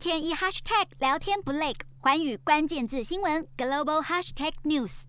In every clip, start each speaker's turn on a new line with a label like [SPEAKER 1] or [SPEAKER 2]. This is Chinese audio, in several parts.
[SPEAKER 1] 天一 hashtag 聊天不累，寰宇关键字新闻 global hashtag news。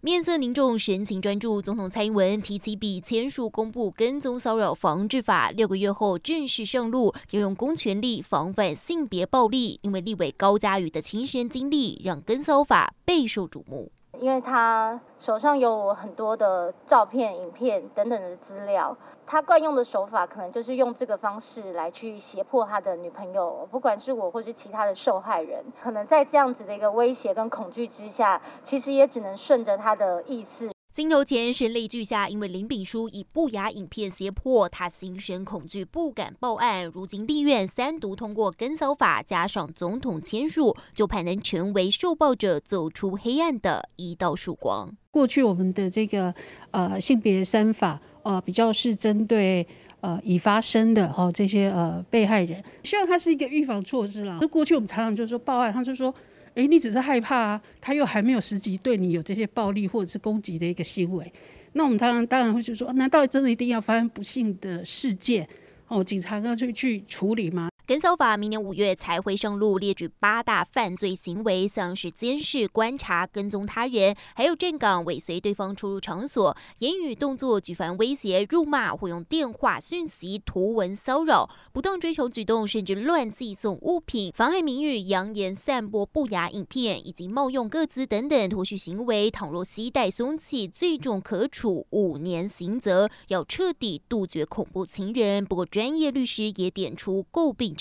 [SPEAKER 2] 面色凝重，神情专注。总统蔡英文提起笔签署公布跟踪骚扰防治法，六个月后正式上路，要用公权力防范性别暴力。因为立委高嘉瑜的亲身经历，让跟骚法备受瞩目。
[SPEAKER 3] 因为他手上有很多的照片、影片等等的资料。他惯用的手法可能就是用这个方式来去胁迫他的女朋友，不管是我或是其他的受害人，可能在这样子的一个威胁跟恐惧之下，其实也只能顺着他的意思。
[SPEAKER 2] 镜头前神力俱下，因为林炳书以不雅影片胁迫他，心生恐惧，不敢报案。如今立院三读通过跟骚法，加上总统签署，就盼能成为受暴者走出黑暗的一道曙光。
[SPEAKER 4] 过去我们的这个呃性别三法。呃，比较是针对呃已发生的哈、哦、这些呃被害人，希望它是一个预防措施啦。那过去我们常常就说报案，他就说，哎，你只是害怕啊，他又还没有实际对你有这些暴力或者是攻击的一个行为。那我们当然当然会就说，难道真的一定要发生不幸的事件哦，警察要去去处理吗？
[SPEAKER 2] 跟骚法明年五月才会上路，列举八大犯罪行为，像是监视、观察、跟踪他人，还有站岗尾随对方出入场所，言语动作举凡威胁、辱骂或用电话讯息、图文骚扰、不当追求举动，甚至乱寄送物品、妨害名誉、扬言散播不雅影片以及冒用各自等等脱序行为，倘若携带凶器，最重可处五年刑责，要彻底杜绝恐怖情人。不过，专业律师也点出诟病。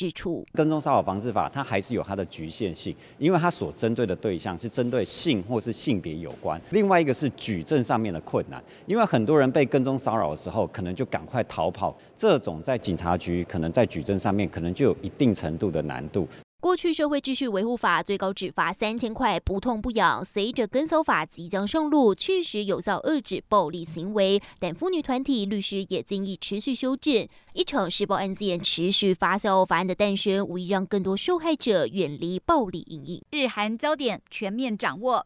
[SPEAKER 5] 跟踪骚扰防治法，它还是有它的局限性，因为它所针对的对象是针对性或是性别有关。另外一个是举证上面的困难，因为很多人被跟踪骚扰的时候，可能就赶快逃跑，这种在警察局可能在举证上面可能就有一定程度的难度。
[SPEAKER 2] 过去社会秩序维护法最高只罚三千块，不痛不痒。随着跟搜法即将上路，确实有效遏制暴力行为，但妇女团体律师也建议持续修正。一场施暴案件持续发酵，法案的诞生无疑让更多受害者远离暴力阴影。
[SPEAKER 1] 日韩焦点全面掌握。